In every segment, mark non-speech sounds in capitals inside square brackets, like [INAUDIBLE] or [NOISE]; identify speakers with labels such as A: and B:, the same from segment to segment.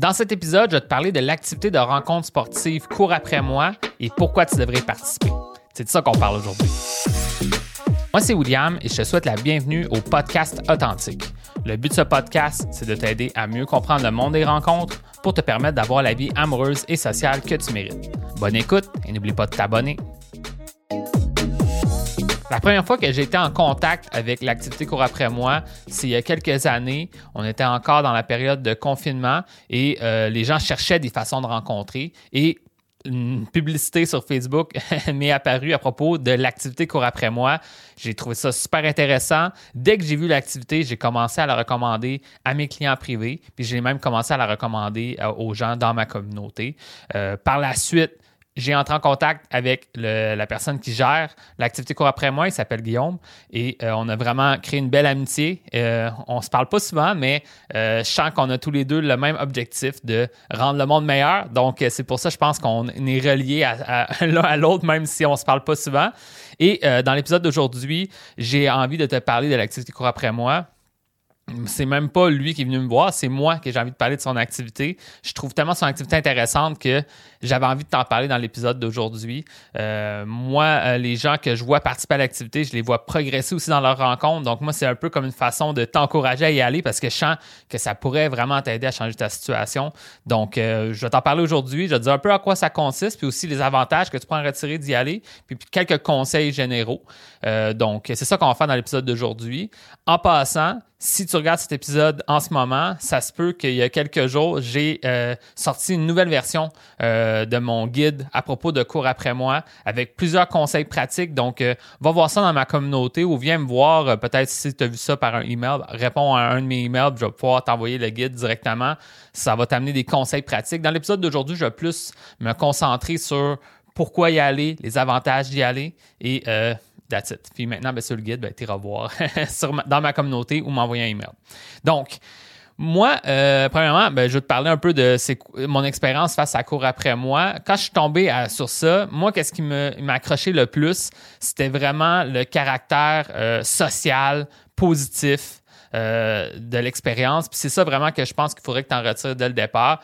A: Dans cet épisode, je vais te parler de l'activité de rencontre sportive Cours après moi et pourquoi tu devrais participer. C'est de ça qu'on parle aujourd'hui. Moi, c'est William et je te souhaite la bienvenue au podcast Authentique. Le but de ce podcast, c'est de t'aider à mieux comprendre le monde des rencontres pour te permettre d'avoir la vie amoureuse et sociale que tu mérites. Bonne écoute et n'oublie pas de t'abonner. La première fois que j'ai été en contact avec l'activité cours après moi, c'est il y a quelques années. On était encore dans la période de confinement et euh, les gens cherchaient des façons de rencontrer. Et une publicité sur Facebook [LAUGHS] m'est apparue à propos de l'activité cours après moi. J'ai trouvé ça super intéressant. Dès que j'ai vu l'activité, j'ai commencé à la recommander à mes clients privés, puis j'ai même commencé à la recommander euh, aux gens dans ma communauté. Euh, par la suite, j'ai entré en contact avec la personne qui gère l'activité cours après moi. Il s'appelle Guillaume. Et euh, on a vraiment créé une belle amitié. Euh, on se parle pas souvent, mais euh, je sens qu'on a tous les deux le même objectif de rendre le monde meilleur. Donc, c'est pour ça, je pense qu'on est reliés [LAUGHS] l'un à l'autre, même si on se parle pas souvent. Et dans l'épisode d'aujourd'hui, j'ai envie de te parler de l'activité cours après moi c'est même pas lui qui est venu me voir, c'est moi que j'ai envie de parler de son activité. Je trouve tellement son activité intéressante que j'avais envie de t'en parler dans l'épisode d'aujourd'hui. Euh, moi, euh, les gens que je vois participer à l'activité, je les vois progresser aussi dans leur rencontre. Donc, moi, c'est un peu comme une façon de t'encourager à y aller parce que je sens que ça pourrait vraiment t'aider à changer ta situation. Donc, euh, je vais t'en parler aujourd'hui. Je vais te dire un peu à quoi ça consiste, puis aussi les avantages que tu pourras en retirer d'y aller, puis quelques conseils généraux. donc, c'est ça qu'on va faire dans l'épisode d'aujourd'hui. En passant, si tu regardes cet épisode en ce moment, ça se peut qu'il y a quelques jours, j'ai sorti une nouvelle version de mon guide à propos de cours après moi avec plusieurs conseils pratiques. Donc, euh, va voir ça dans ma communauté ou viens me voir. Peut-être si tu as vu ça par un email, réponds à un de mes emails, je vais pouvoir t'envoyer le guide directement. Ça va t'amener des conseils pratiques. Dans l'épisode d'aujourd'hui, je vais plus me concentrer sur pourquoi y aller, les avantages d'y aller et That's it. Puis maintenant, ben, sur le guide, ben, tu voir [LAUGHS] dans ma communauté ou m'envoyer un email. Donc, moi, euh, premièrement, ben, je vais te parler un peu de mon expérience face à cours après moi. Quand je suis tombé sur ça, moi, qu'est-ce qui m'a accroché le plus? C'était vraiment le caractère euh, social, positif, euh, de l'expérience. Puis c'est ça vraiment que je pense qu'il faudrait que tu en retires dès le départ.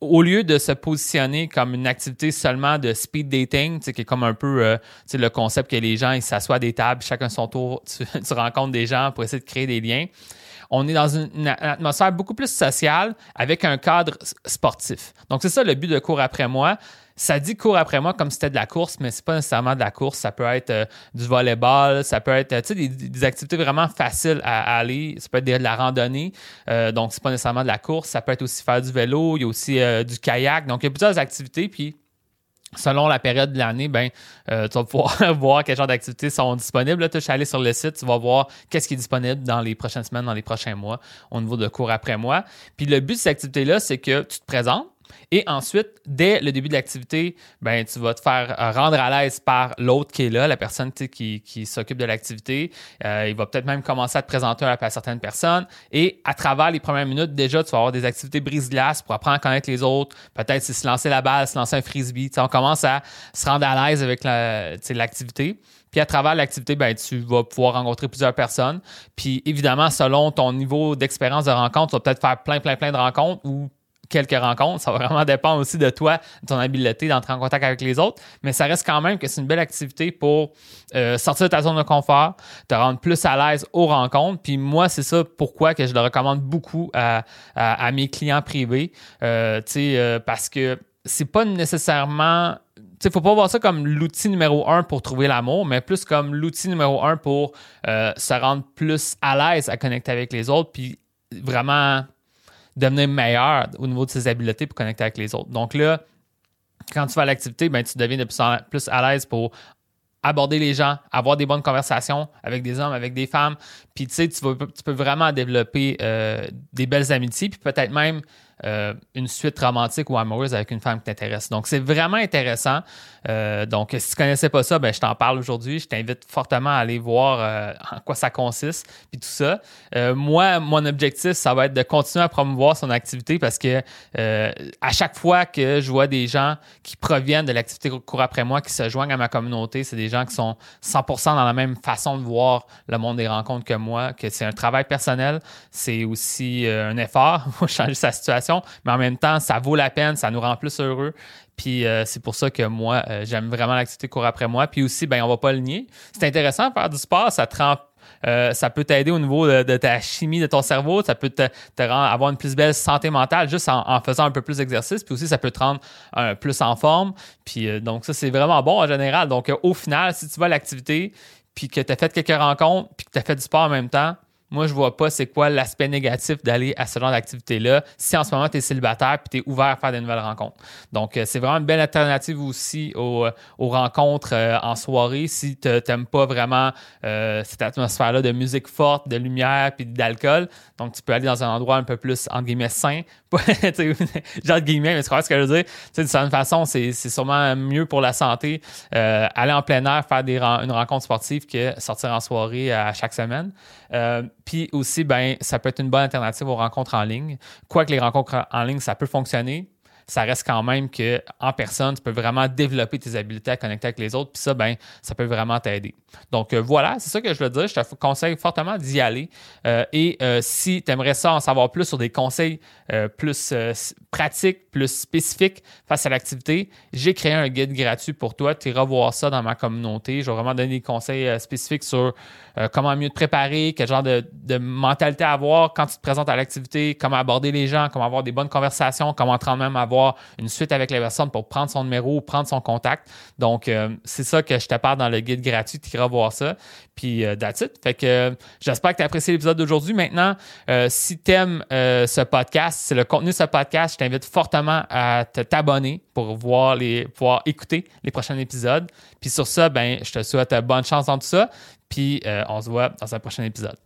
A: Au lieu de se positionner comme une activité seulement de speed dating, qui est comme un peu le concept que les gens s'assoient à des tables, chacun son tour, [LAUGHS] tu rencontres des gens pour essayer de créer des liens on est dans une, atmosphère beaucoup plus sociale avec un cadre sportif. Donc, c'est ça le but de cours après moi. Ça dit cours après moi comme si c'était de la course, mais c'est pas nécessairement de la course. Ça peut être euh, du volleyball, ça peut être des, des, activités vraiment faciles à, aller. Ça peut être de la randonnée, euh, donc c'est pas nécessairement de la course. Ça peut être aussi faire du vélo, il y a aussi euh, du kayak. Donc il y a plusieurs activités. Puis selon la période de l'année, ben, euh, tu vas pouvoir [LAUGHS] voir quel genre d'activités sont disponibles. Là, tu vas aller sur le site, tu vas voir qu'est-ce qui est disponible dans les prochaines semaines, dans les prochains mois, au niveau de cours après mois. Puis le but de cette activité-là, c'est que tu te présentes, et ensuite, dès le début de l'activité, ben, tu vas te faire euh, rendre à l'aise par l'autre qui est là, la personne qui, qui s'occupe de l'activité. Euh, il va peut-être même commencer à te présenter à certaines personnes. Et à travers les premières minutes, déjà, tu vas avoir des activités brise-glace pour apprendre à connaître les autres. Peut-être se lancer la balle, se lancer un frisbee. on commence à se rendre à l'aise avec l'activité. Puis à travers l'activité, ben, tu vas pouvoir rencontrer plusieurs personnes. Puis évidemment, selon ton niveau d'expérience de rencontre, tu vas peut-être faire plein, plein, plein de rencontres ou quelques rencontres. Ça va vraiment dépendre aussi de toi, de ton habileté d'entrer en contact avec les autres. Mais ça reste quand même que c'est une belle activité pour euh, sortir de ta zone de confort, te rendre plus à l'aise aux rencontres. Puis moi, c'est ça pourquoi que je le recommande beaucoup à, mes clients privés. Euh, euh, parce que c'est pas nécessairement il ne faut pas voir ça comme l'outil numéro un pour trouver l'amour, mais plus comme l'outil numéro un pour se rendre plus à l'aise à connecter avec les autres, puis vraiment devenir meilleur au niveau de ses habiletés pour connecter avec les autres. Donc là, quand tu vas à l'activité, ben, tu deviens de plus, en plus à l'aise pour aborder les gens, avoir des bonnes conversations avec des hommes, avec des femmes. Puis tu sais, tu, peux vraiment développer euh, des belles amitiés, puis peut-être même euh, une suite romantique ou amoureuse avec une femme qui t'intéresse. Donc, c'est vraiment intéressant. Euh, donc, si tu connaissais pas ça, ben, je t'en parle aujourd'hui. Je t'invite fortement à aller voir euh, en quoi ça consiste, puis tout ça. moi, mon objectif, ça va être de continuer à promouvoir son activité parce que à chaque fois que je vois des gens qui proviennent de l'activité cours après moi, qui se joignent à ma communauté, c'est des gens qui sont 100% dans la même façon de voir le monde des rencontres que moi, que c'est un travail personnel, c'est aussi un effort [LAUGHS] pour changer sa situation mais en même temps, ça vaut la peine, ça nous rend plus heureux. Puis euh, c'est pour ça que moi, euh, j'aime vraiment l'activité court après moi. Puis aussi, ben on va pas le nier. C'est intéressant de faire du sport, ça te rend euh, ça peut t'aider au niveau de, ta chimie de ton cerveau, ça peut te, rendre, avoir une plus belle santé mentale juste en, faisant un peu plus d'exercice, puis aussi ça peut te rendre plus en forme. Puis donc ça c'est vraiment bon en général. Donc au final, si tu vas à l'activité, puis que tu as fait quelques rencontres, puis que tu as fait du sport en même temps, moi, je vois pas c'est quoi l'aspect négatif d'aller à ce genre d'activité-là si en ce moment tu es célibataire puis tu es ouvert à faire de nouvelles rencontres. Donc, euh, c'est vraiment une belle alternative aussi aux, euh, rencontres euh, en soirée si tu n'aimes pas vraiment cette atmosphère-là de musique forte, de lumière puis d'alcool. Donc, tu peux aller dans un endroit un peu plus, entre guillemets, sain. [LAUGHS] [LAUGHS] genre guillemets, mais tu crois ce que je veux dire? de certaine façon, c'est sûrement mieux pour la santé aller en plein air, faire des, une rencontre sportive que sortir en soirée à chaque semaine. Puis aussi, ben, ça peut être une bonne alternative aux rencontres en ligne. Quoique les rencontres en ligne, ça peut fonctionner, ça reste quand même que en personne, tu peux vraiment développer tes habiletés à connecter avec les autres. Puis ça, ben, ça peut vraiment t'aider. Donc euh, voilà, c'est ça que je veux dire. Je te conseille fortement d'y aller. Euh, et euh, si tu aimerais ça en savoir plus sur des conseils plus pratiques, plus spécifiques face à l'activité, j'ai créé un guide gratuit pour toi. Tu iras voir ça dans ma communauté. Je vais vraiment donner des conseils spécifiques sur comment mieux te préparer, quel genre de, mentalité avoir quand tu te présentes à l'activité, comment aborder les gens, comment avoir des bonnes conversations, comment te même avoir une suite avec la personne pour prendre son numéro prendre son contact. Donc, euh, c'est ça que je te parle dans le guide gratuit. Tu iras voir ça. Puis, euh, that's it. Fait que euh, j'espère que tu as apprécié l'épisode d'aujourd'hui. Maintenant, si tu aimes ce podcast, c'est le contenu de ce podcast, je t'invite fortement à t'abonner pour voir les, pouvoir écouter les prochains épisodes. Puis sur ça, ben, je te souhaite bonne chance dans tout ça. Puis on se voit dans un prochain épisode.